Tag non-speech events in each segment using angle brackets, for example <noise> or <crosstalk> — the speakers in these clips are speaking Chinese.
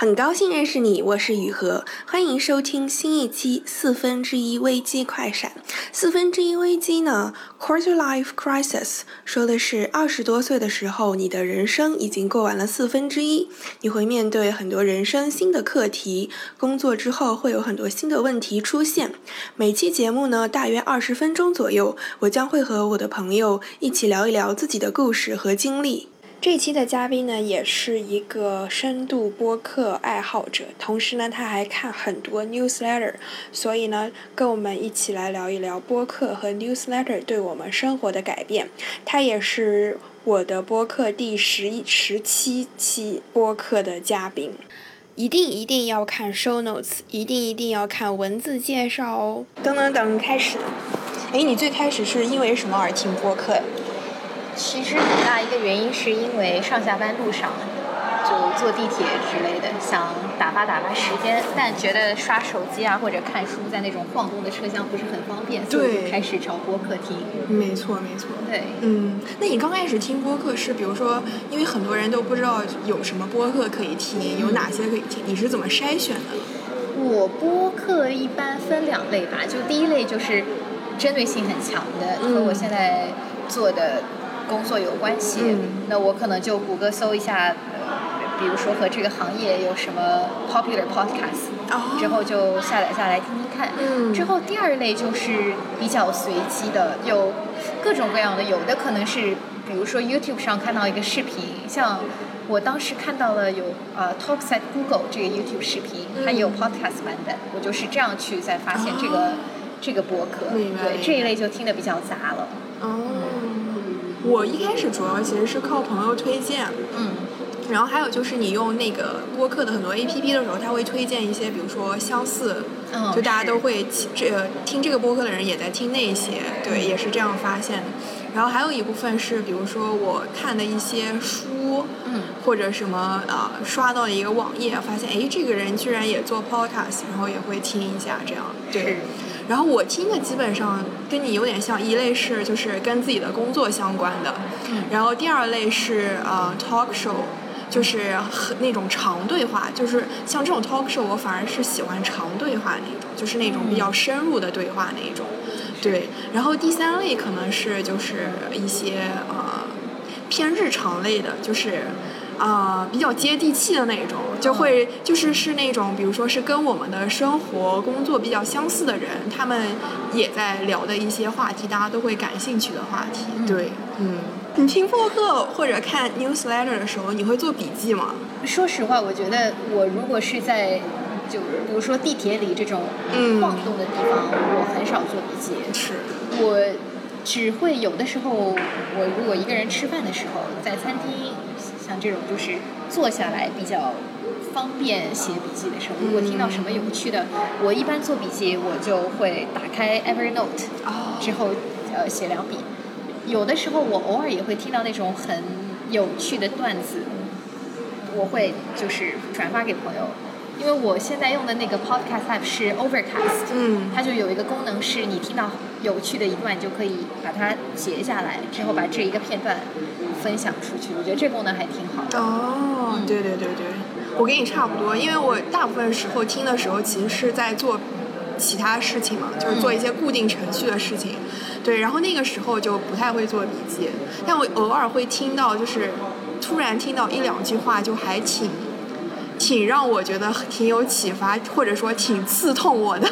很高兴认识你，我是雨禾，欢迎收听新一期四分之一危机快闪。四分之一危机呢，quarter life crisis，说的是二十多岁的时候，你的人生已经过完了四分之一，你会面对很多人生新的课题，工作之后会有很多新的问题出现。每期节目呢，大约二十分钟左右，我将会和我的朋友一起聊一聊自己的故事和经历。这期的嘉宾呢，也是一个深度播客爱好者，同时呢，他还看很多 newsletter，所以呢，跟我们一起来聊一聊播客和 newsletter 对我们生活的改变。他也是我的播客第十一、十七期播客的嘉宾，一定一定要看 show notes，一定一定要看文字介绍哦。等等等，开始。哎，你最开始是因为什么而听播客？其实很大一个原因是因为上下班路上，就坐地铁之类的，想打发打发时间，但觉得刷手机啊或者看书在那种晃动的车厢不是很方便，所以就开始找播客听。没错，没错。对。嗯，那你刚开始听播客是，比如说，因为很多人都不知道有什么播客可以听，有哪些可以听，你是怎么筛选的？我播客一般分两类吧，就第一类就是针对性很强的，和我现在做的。工作有关系，那我可能就谷歌搜一下，比如说和这个行业有什么 popular podcast，之后就下载下来听听看。之后第二类就是比较随机的，有各种各样的，有的可能是比如说 YouTube 上看到一个视频，像我当时看到了有呃 Talks at Google 这个 YouTube 视频，它也有 podcast 版本，我就是这样去才发现这个这个博客，对这一类就听的比较杂了。我一开始主要其实是靠朋友推荐，嗯，然后还有就是你用那个播客的很多 A P P 的时候，他会推荐一些，比如说相似，嗯，就大家都会这听这个播客的人也在听那些，对，也是这样发现的。然后还有一部分是，比如说我看的一些书，嗯，或者什么啊，刷到了一个网页，发现哎，这个人居然也做 podcast，然后也会听一下这样，对。然后我听的基本上跟你有点像，一类是就是跟自己的工作相关的，然后第二类是呃 talk show，就是那种长对话，就是像这种 talk show 我反而是喜欢长对话那种，就是那种比较深入的对话那一种，对。然后第三类可能是就是一些呃偏日常类的，就是。啊，比较接地气的那种，就会就是是那种，比如说是跟我们的生活、工作比较相似的人，他们也在聊的一些话题，大家都会感兴趣的话题。对，嗯。你听播客或者看 newsletter 的时候，你会做笔记吗？说实话，我觉得我如果是在就比如说地铁里这种晃动的地方，我很少做笔记。是。我只会有的时候，我如果一个人吃饭的时候，在餐厅。像这种就是坐下来比较方便写笔记的时候，如果听到什么有趣的，我一般做笔记我就会打开 Evernote，之后呃写两笔。有的时候我偶尔也会听到那种很有趣的段子，我会就是转发给朋友。因为我现在用的那个 podcast app 是 Overcast，嗯，它就有一个功能是你听到有趣的一段就可以把它截下来，之后把这一个片段分享出去。我觉得这功能还挺好的。哦，对对对对，我跟你差不多，因为我大部分时候听的时候其实是在做其他事情嘛，就是做一些固定程序的事情，对，然后那个时候就不太会做笔记，但我偶尔会听到，就是突然听到一两句话，就还挺。挺让我觉得挺有启发，或者说挺刺痛我的，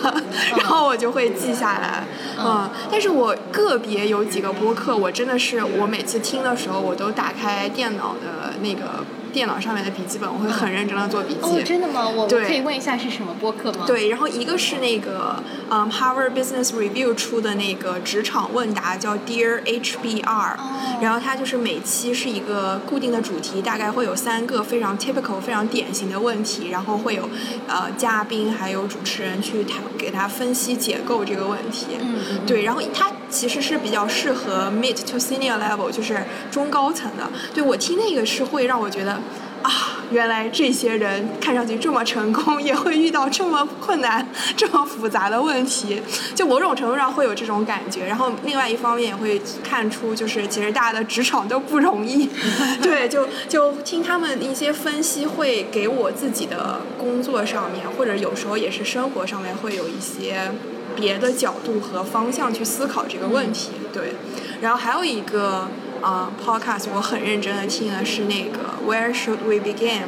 然后我就会记下来。嗯，但是我个别有几个播客，我真的是我每次听的时候，我都打开电脑的那个。电脑上面的笔记本，我会很认真的做笔记。哦，真的吗？我可以问一下是什么播客吗？对，然后一个是那个，嗯，Harvard Business Review 出的那个职场问答，叫 Dear HBR。哦。然后它就是每期是一个固定的主题，大概会有三个非常 typical、非常典型的问题，然后会有呃嘉宾还有主持人去谈，给他分析解构这个问题。嗯。对，然后它其实是比较适合 mid to senior level，就是中高层的。对我听那个是会让我觉得。啊，原来这些人看上去这么成功，也会遇到这么困难、<laughs> 这么复杂的问题，就某种程度上会有这种感觉。然后另外一方面也会看出，就是其实大家的职场都不容易。<laughs> 对，就就听他们一些分析，会给我自己的工作上面，或者有时候也是生活上面，会有一些别的角度和方向去思考这个问题。对，然后还有一个。啊，podcast 我很认真的听的是那个 Where Should We Begin？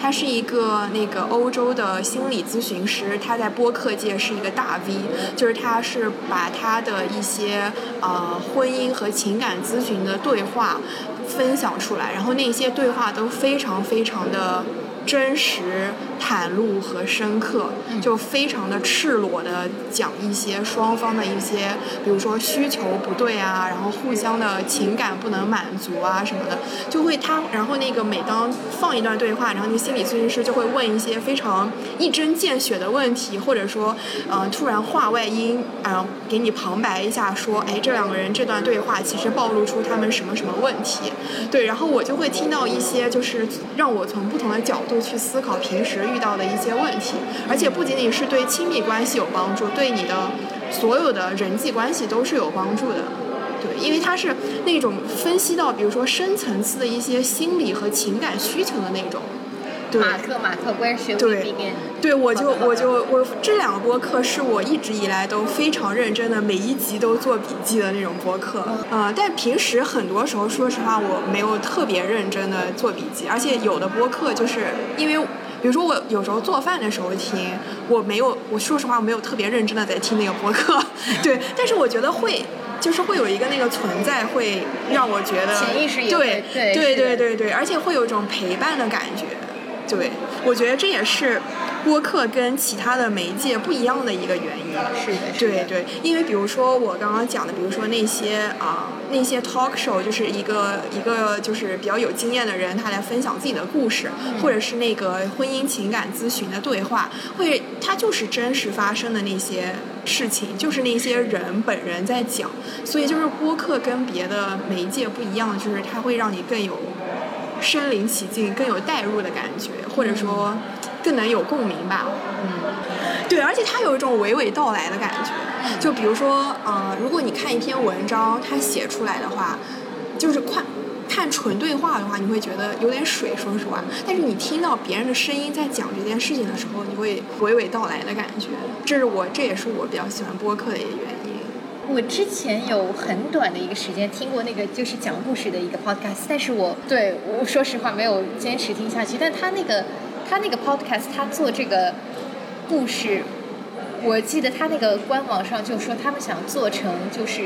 他是一个那个欧洲的心理咨询师，他在播客界是一个大 V，就是他是把他的一些呃婚姻和情感咨询的对话分享出来，然后那些对话都非常非常的。真实、袒露和深刻，就非常的赤裸的讲一些双方的一些，比如说需求不对啊，然后互相的情感不能满足啊什么的，就会他，然后那个每当放一段对话，然后那心理咨询师就会问一些非常一针见血的问题，或者说，呃，突然话外音，啊，给你旁白一下，说，哎，这两个人这段对话其实暴露出他们什么什么问题，对，然后我就会听到一些，就是让我从不同的角度。去思考平时遇到的一些问题，而且不仅仅是对亲密关系有帮助，对你的所有的人际关系都是有帮助的。对，因为它是那种分析到，比如说深层次的一些心理和情感需求的那种。马克，马克，关学对，对，我就我就我这两个播客是我一直以来都非常认真的，每一集都做笔记的那种播客。嗯，但平时很多时候，说实话，我没有特别认真的做笔记，而且有的播客就是因为，比如说我有时候做饭的时候听，我没有，我说实话，我没有特别认真的在听那个播客。<laughs> 对，但是我觉得会，就是会有一个那个存在，会让我觉得潜意识对对对对对对，而且会有一种陪伴的感觉。对，我觉得这也是播客跟其他的媒介不一样的一个原因。是的，对对，因为比如说我刚刚讲的，比如说那些啊那些 talk show，就是一个一个就是比较有经验的人，他来分享自己的故事，或者是那个婚姻情感咨询的对话，会他就是真实发生的那些事情，就是那些人本人在讲，所以就是播客跟别的媒介不一样，就是它会让你更有。身临其境，更有代入的感觉，或者说更能有共鸣吧。嗯，对，而且它有一种娓娓道来的感觉。就比如说，呃，如果你看一篇文章，它写出来的话，就是看看纯对话的话，你会觉得有点水，说实话。但是你听到别人的声音在讲这件事情的时候，你会娓娓道来的感觉。这是我，这也是我比较喜欢播客的一个原因。我之前有很短的一个时间听过那个就是讲故事的一个 podcast，但是我对我说实话没有坚持听下去。但他那个他那个 podcast，他做这个故事，我记得他那个官网上就说他们想做成就是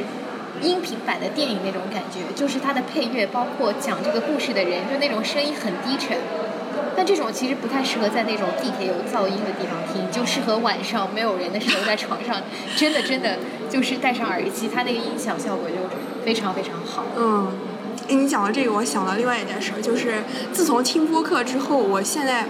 音频版的电影那种感觉，就是他的配乐，包括讲这个故事的人，就那种声音很低沉。但这种其实不太适合在那种地铁有噪音的地方听，就适合晚上没有人的时候在床上，真的真的就是戴上耳机，它那个音响效果就非常非常好。嗯。你讲到这个，我想到另外一件事，就是自从听播客之后，我现在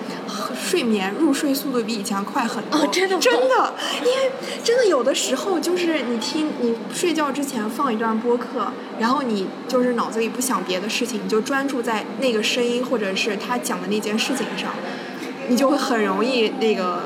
睡眠入睡速度比以前快很多。哦，真的真的，因为真的有的时候就是你听你睡觉之前放一段播客，然后你就是脑子里不想别的事情，你就专注在那个声音或者是他讲的那件事情上，你就会很容易那个。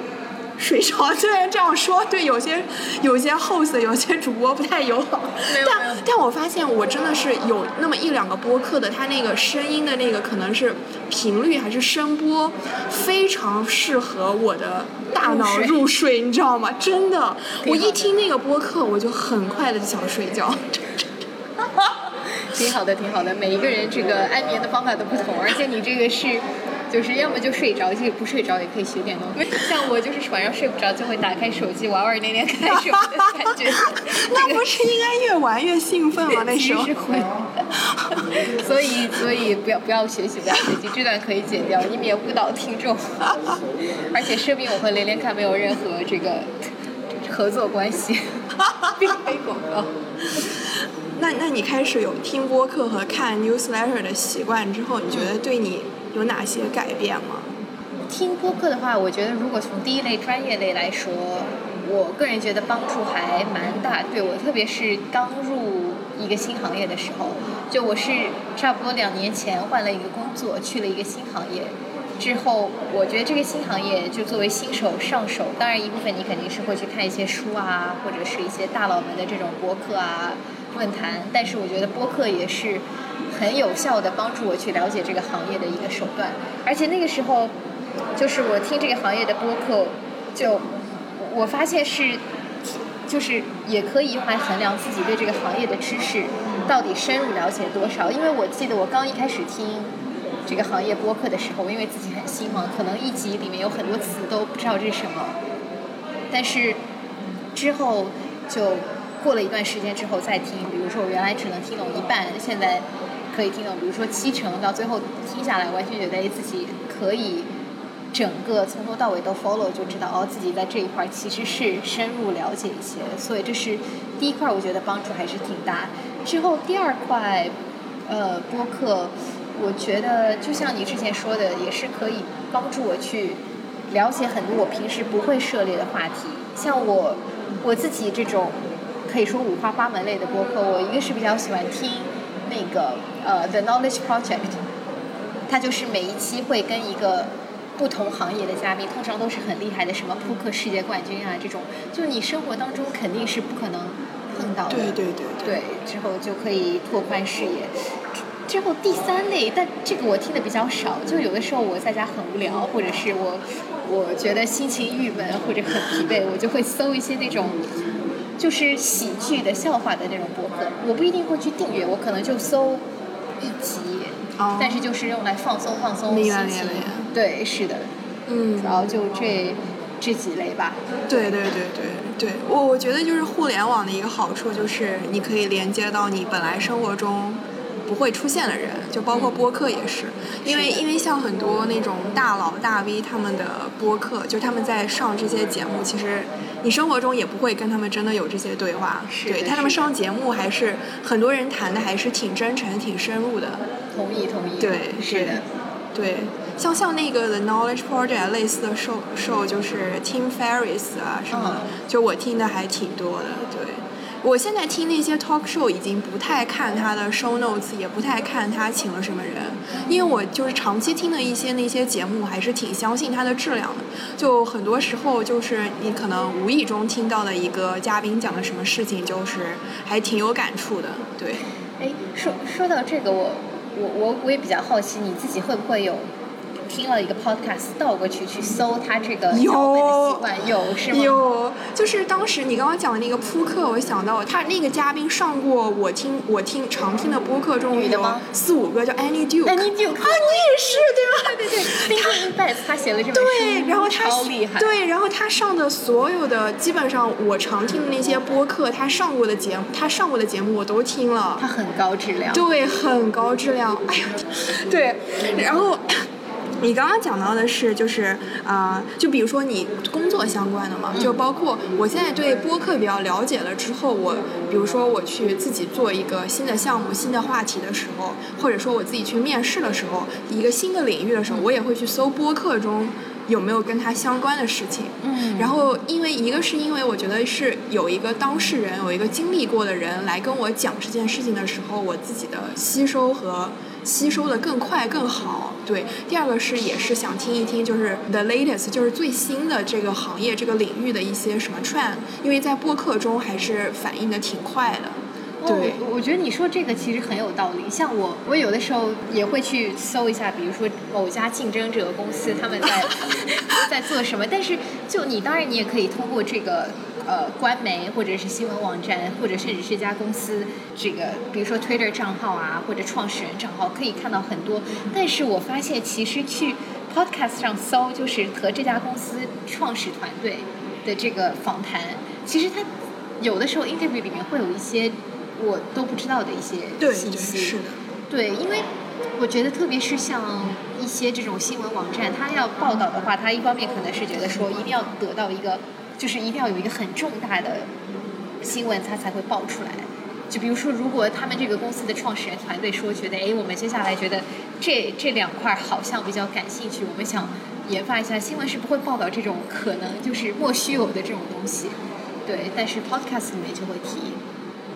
睡着，虽然这样说对有些有些 host 有些主播不太友好，但但我发现我真的是有那么一两个播客的，他那个声音的那个可能是频率还是声波，非常适合我的大脑入睡，你知道吗？真的，我一听那个播客，我就很快的就想睡觉。<laughs> 挺好的，挺好的，每一个人这个安眠的方法都不同，而且你这个是。就是要么就睡着，就不睡着也可以学点东西。像我就是晚上睡不着，就会打开手机玩玩连连看什么的感觉。<laughs> 那不是应该越玩越兴奋吗？那时候。会。所以所以不要不要学习不要学习，这段可以剪掉，以免误导听众。而且声明我和连连看没有任何这个合作关系，并非广告。<laughs> 那那你开始有听播客和看 newsletter 的习惯之后，你觉得对你？有哪些改变吗？听播客的话，我觉得如果从第一类专业类来说，我个人觉得帮助还蛮大。对我，特别是刚入一个新行业的时候，就我是差不多两年前换了一个工作，去了一个新行业，之后，我觉得这个新行业就作为新手上手，当然一部分你肯定是会去看一些书啊，或者是一些大佬们的这种博客啊、论坛。但是我觉得播客也是很有效的帮助我去了解这个行业的一个手段。而且那个时候，就是我听这个行业的播客，就我发现是，就是也可以用来衡量自己对这个行业的知识到底深入了解多少。因为我记得我刚一开始听。这个行业播客的时候，因为自己很新嘛，可能一集里面有很多词都不知道这是什么。但是之后就过了一段时间之后再听，比如说我原来只能听懂一半，现在可以听懂，比如说七成，到最后听下来，完全觉得自己可以整个从头到尾都 follow，就知道哦，自己在这一块其实是深入了解一些。所以这是第一块，我觉得帮助还是挺大。之后第二块，呃，播客。我觉得就像你之前说的，也是可以帮助我去了解很多我平时不会涉猎的话题。像我我自己这种可以说五花八门类的播客，我一个是比较喜欢听那个呃 The Knowledge Project，它就是每一期会跟一个不同行业的嘉宾，通常都是很厉害的，什么扑克世界冠军啊这种，就你生活当中肯定是不可能碰到的。对对对。对，之后就可以拓宽视野。之后第三类，但这个我听的比较少。就有的时候我在家很无聊，或者是我我觉得心情郁闷或者很疲惫，我就会搜一些那种就是喜剧的笑话的那种博客。我不一定会去订阅，我可能就搜一集，但是就是用来放松放松心情。对，是的，嗯，主要就这这几类吧。对对对对对，我我觉得就是互联网的一个好处就是你可以连接到你本来生活中。不会出现的人，就包括播客也是，因为因为像很多那种大佬大 V 他们的播客，就他们在上这些节目，其实你生活中也不会跟他们真的有这些对话，对，他们上节目还是很多人谈的还是挺真诚、挺深入的。同意同意。对，是的。对，像像那个 The Knowledge Project 类似的 show show 就是 Tim Ferriss 啊什么的，就我听的还挺多的，对。我现在听那些 talk show 已经不太看他的 show notes，也不太看他请了什么人，因为我就是长期听的一些那些节目，还是挺相信他的质量的。就很多时候就是你可能无意中听到的一个嘉宾讲的什么事情，就是还挺有感触的。对。哎，说说到这个，我我我我也比较好奇，你自己会不会有？听了一个 podcast，倒过去去搜他这个脚本的习惯，有是吗？有，就是当时你刚刚讲的那个扑克，我想到他那个嘉宾上过我听我听常听的播客中有四五个叫 Annie Duke，啊，你也是对吧？对对对，他他写了这本书，对，然后他超厉害，对，然后他上的所有的基本上我常听的那些播客，他上过的节目，他上过的节目我都听了，他很高质量，对，很高质量，哎呀，对，然后。你刚刚讲到的是，就是啊，就比如说你工作相关的嘛，就包括我现在对播客比较了解了之后，我比如说我去自己做一个新的项目、新的话题的时候，或者说我自己去面试的时候，一个新的领域的时候，我也会去搜播客中有没有跟它相关的事情。嗯。然后，因为一个是因为我觉得是有一个当事人，有一个经历过的人来跟我讲这件事情的时候，我自己的吸收和。吸收的更快更好，对。第二个是也是想听一听，就是 the latest，就是最新的这个行业这个领域的一些什么 trend，因为在播客中还是反应的挺快的。对，我觉得你说这个其实很有道理。像我，我有的时候也会去搜一下，比如说某家竞争者公司他们在 <laughs> 在做什么。但是就你当然你也可以通过这个。呃，官媒或者是新闻网站，或者甚至是一家公司，这个比如说 Twitter 账号啊，或者创始人账号，可以看到很多。但是我发现，其实去 Podcast 上搜，就是和这家公司创始团队的这个访谈，其实它有的时候 interview 里面会有一些我都不知道的一些信息。是的。对，因为我觉得，特别是像一些这种新闻网站，它要报道的话，它一方面可能是觉得说，一定要得到一个。就是一定要有一个很重大的新闻，它才会爆出来。就比如说，如果他们这个公司的创始人团队说，觉得哎，我们接下来觉得这这两块好像比较感兴趣，我们想研发一下，新闻是不会报道这种可能就是莫须有的这种东西。对，但是 podcast 里面就会提。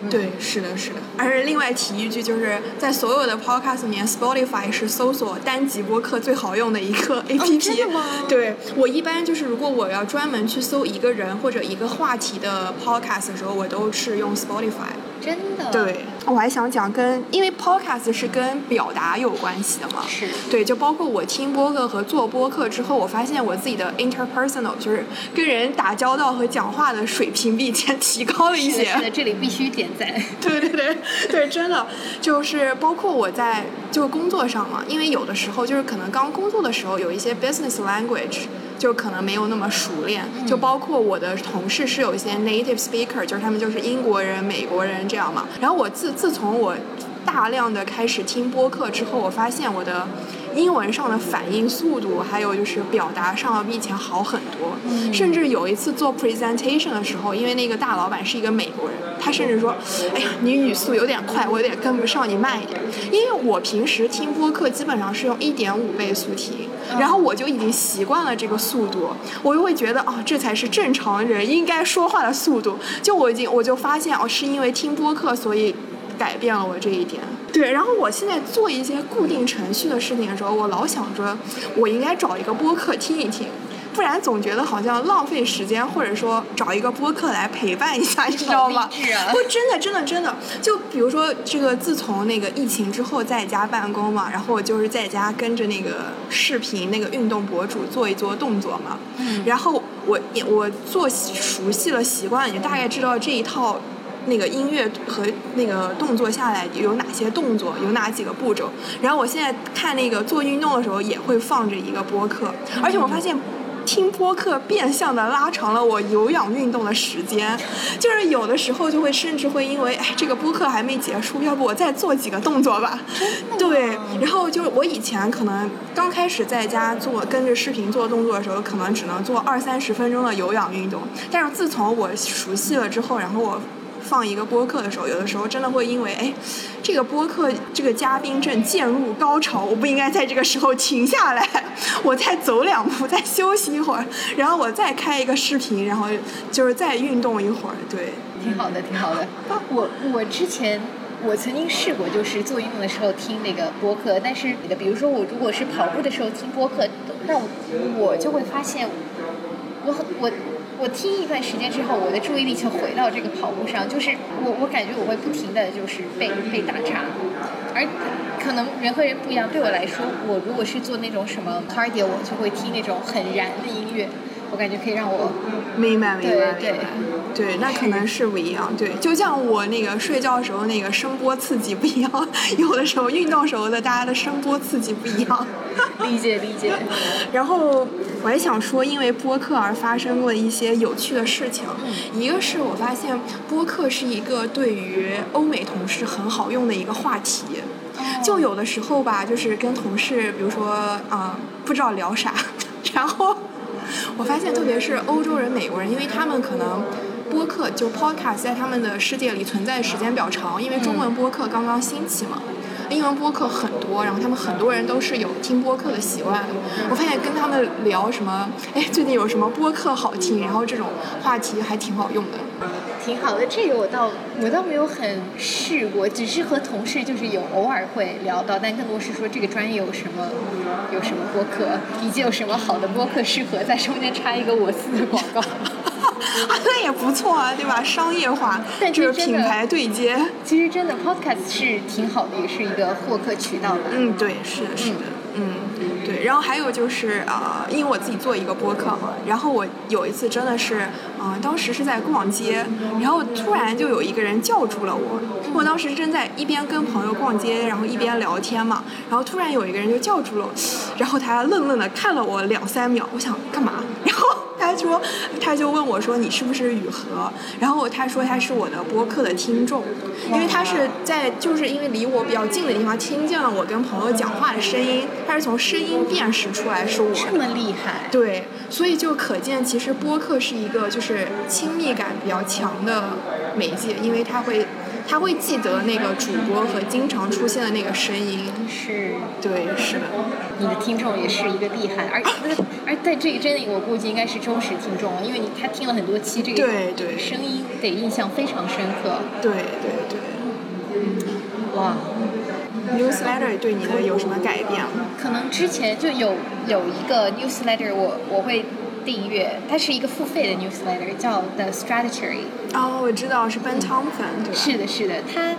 对，是的，是的。而且另外提一句，就是在所有的 podcast 里面，Spotify 是搜索单集播客最好用的一个 APP。对我一般就是，如果我要专门去搜一个人或者一个话题的 podcast 的时候，我都是用 Spotify。真的。对，我还想讲跟，因为 podcast 是跟表达有关系的嘛。是。对，就包括我听播客和做播客之后，我发现我自己的 interpersonal 就是跟人打交道和讲话的水平比以前提高了一些。是的，这里必须点赞。<laughs> 对对对对，真的就是包括我在就是工作上嘛，因为有的时候就是可能刚工作的时候有一些 business language。就可能没有那么熟练，就包括我的同事是有一些 native speaker，就是他们就是英国人、美国人这样嘛。然后我自自从我大量的开始听播客之后，我发现我的英文上的反应速度，还有就是表达上要比以前好很多。甚至有一次做 presentation 的时候，因为那个大老板是一个美国人，他甚至说：“哎呀，你语速有点快，我有点跟不上，你慢一点。”因为我平时听播客基本上是用一点五倍速听。然后我就已经习惯了这个速度，我就会觉得哦，这才是正常人应该说话的速度。就我已经我就发现哦，是因为听播客所以改变了我这一点。对，然后我现在做一些固定程序的事情的时候，我老想着我应该找一个播客听一听。不然总觉得好像浪费时间，或者说找一个播客来陪伴一下，你知道吗？不，真的，真的，真的。就比如说这个，自从那个疫情之后在家办公嘛，然后我就是在家跟着那个视频那个运动博主做一做动作嘛。嗯。然后我我做熟悉了习惯，也大概知道这一套那个音乐和那个动作下来有哪些动作，有哪几个步骤。然后我现在看那个做运动的时候也会放着一个播客，而且我发现。听播客变相的拉长了我有氧运动的时间，就是有的时候就会甚至会因为哎这个播客还没结束，要不我再做几个动作吧？对，然后就是我以前可能刚开始在家做跟着视频做动作的时候，可能只能做二三十分钟的有氧运动，但是自从我熟悉了之后，然后我。放一个播客的时候，有的时候真的会因为，哎，这个播客这个嘉宾正渐入高潮，我不应该在这个时候停下来，<laughs> 我再走两步，再休息一会儿，然后我再开一个视频，然后就是再运动一会儿，对，挺好的，挺好的。我我之前我曾经试过，就是做运动的时候听那个播客，但是比如说我如果是跑步的时候听播客，那我我就会发现，我我。我听一段时间之后，我的注意力就回到这个跑步上，就是我我感觉我会不停的就是被被打岔，而可能人和人不一样。对我来说，我如果是做那种什么 cardio，我就会听那种很燃的音乐。我感觉可以让我明白明白对对，那可能是不一样。对，就像我那个睡觉的时候那个声波刺激不一样，有的时候运动时候的大家的声波刺激不一样。理解理解。<laughs> 然后我还想说，因为播客而发生过一些有趣的事情。一个是我发现播客是一个对于欧美同事很好用的一个话题。就有的时候吧，就是跟同事，比如说啊，不知道聊啥，<laughs> 然后。我发现，特别是欧洲人、美国人，因为他们可能播客就 podcast 在他们的世界里存在时间比较长，因为中文播客刚刚兴起嘛。英文播客很多，然后他们很多人都是有听播客的习惯。我发现跟他们聊什么，哎，最近有什么播客好听，然后这种话题还挺好用的。挺好的，这个我倒我倒没有很试过，只是和同事就是有偶尔会聊到，但更多是说这个专业有什么有什么播客，以及有什么好的播客适合在中间插一个我司的广告。<laughs> 那也不错啊，对吧？商业化，就是品牌对接。其实真的，Podcast 是挺好的，也是一个获客渠道。嗯，对，是的，是的，嗯，对。然后还有就是呃，因为我自己做一个播客嘛，然后我有一次真的是，嗯，当时是在逛街，然后突然就有一个人叫住了我。我当时正在一边跟朋友逛街，然后一边聊天嘛，然后突然有一个人就叫住了我，然后他愣愣的看了我两三秒，我想干嘛？他说，他就问我说：“你是不是雨禾？”然后他说他是我的播客的听众，因为他是在就是因为离我比较近的地方听见了我跟朋友讲话的声音，他是从声音辨识出来是我。这么厉害。对，所以就可见其实播客是一个就是亲密感比较强的媒介，因为它会。他会记得那个主播和经常出现的那个声音。是。对，是的。你的听众也是一个厉害，而而在这个真的，我估计应该是忠实听众，因为你他听了很多期这个对对声音，得印象非常深刻。对对对。哇，newsletter 对你的有什么改变吗可能之前就有有一个 newsletter，我我会。订阅，它是一个付费的 newsletter，叫 The Strategy。哦，我知道是 Ben Thompson，对吧？是的，是的，他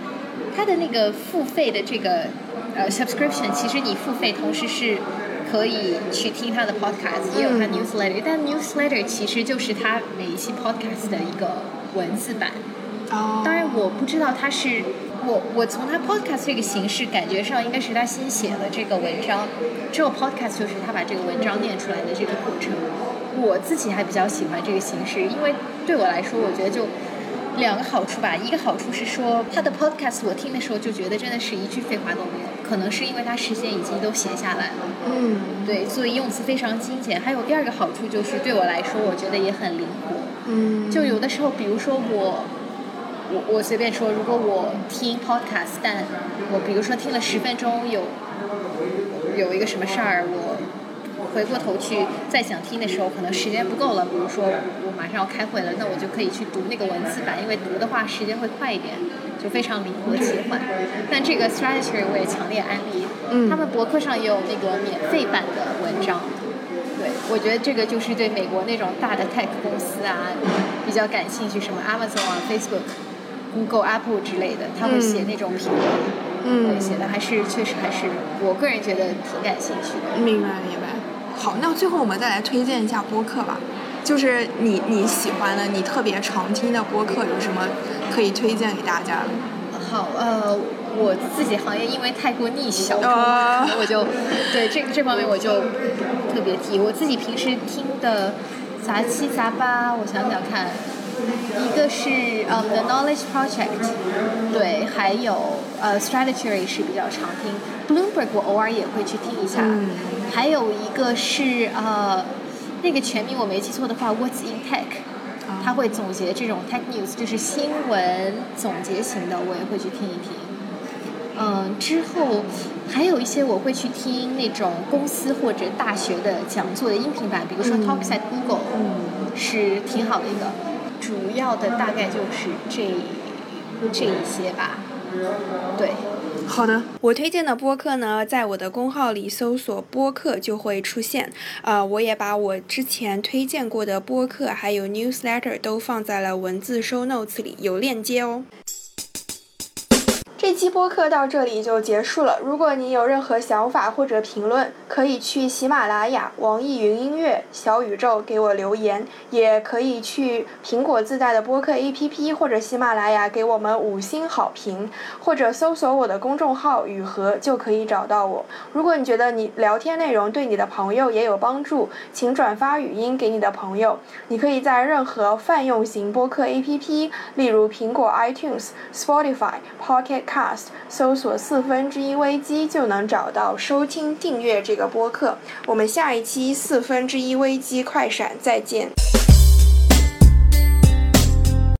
他的那个付费的这个呃 subscription，其实你付费同时是可以去听他的 podcast，也有他 newsletter，但 newsletter 其实就是他每一期 podcast 的一个文字版。哦。当然，我不知道他是我我从他 podcast 这个形式感觉上，应该是他新写的这个文章，之后 podcast 就是他把这个文章念出来的这个过程。我自己还比较喜欢这个形式，因为对我来说，我觉得就两个好处吧。一个好处是说，他的 podcast 我听的时候就觉得真的是一句废话都没有，可能是因为他时间已经都写下来了。嗯。对，所以用词非常精简。还有第二个好处就是，对我来说，我觉得也很灵活。嗯。就有的时候，比如说我，我我随便说，如果我听 podcast，但我比如说听了十分钟，有有一个什么事儿，我。回过头去再想听的时候，可能时间不够了。比如说我马上要开会了，那我就可以去读那个文字版，因为读的话时间会快一点，就非常灵活切换。但这个 strategy 我也强烈安利，他们博客上也有那个免费版的文章。对，我觉得这个就是对美国那种大的 tech 公司啊比较感兴趣，什么 Amazon 啊、Facebook、Google、Apple 之类的，他会写那种评论，嗯，写的还是确实还是我个人觉得挺感兴趣的。明白，明白。好，那最后我们再来推荐一下播客吧。就是你你喜欢的、你特别常听的播客有什么可以推荐给大家？好，呃，我自己行业因为太过逆小众，我就对这个这方面我就特别提。我自己平时听的杂七杂八，我想想看，一个是呃 The Knowledge Project，对，还有呃 Strategy 是比较常听，Bloomberg 我偶尔也会去听一下。还有一个是呃，那个全名我没记错的话，What's in Tech，他会总结这种 Tech News，就是新闻总结型的，我也会去听一听。嗯，之后还有一些我会去听那种公司或者大学的讲座的音频版，比如说 Talks at Google，嗯是挺好的一个。主要的大概就是这这一些吧，对。好的，我推荐的播客呢，在我的公号里搜索“播客”就会出现。呃，我也把我之前推荐过的播客还有 newsletter 都放在了文字 show notes 里，有链接哦。这期播客到这里就结束了。如果你有任何想法或者评论，可以去喜马拉雅、网易云音乐、小宇宙给我留言，也可以去苹果自带的播客 APP 或者喜马拉雅给我们五星好评，或者搜索我的公众号“雨禾”就可以找到我。如果你觉得你聊天内容对你的朋友也有帮助，请转发语音给你的朋友。你可以在任何泛用型播客 APP，例如苹果 iTunes、Spotify、Pocket。搜索四分之一危机就能找到收听订阅这个播客。我们下一期四分之一危机快闪再见。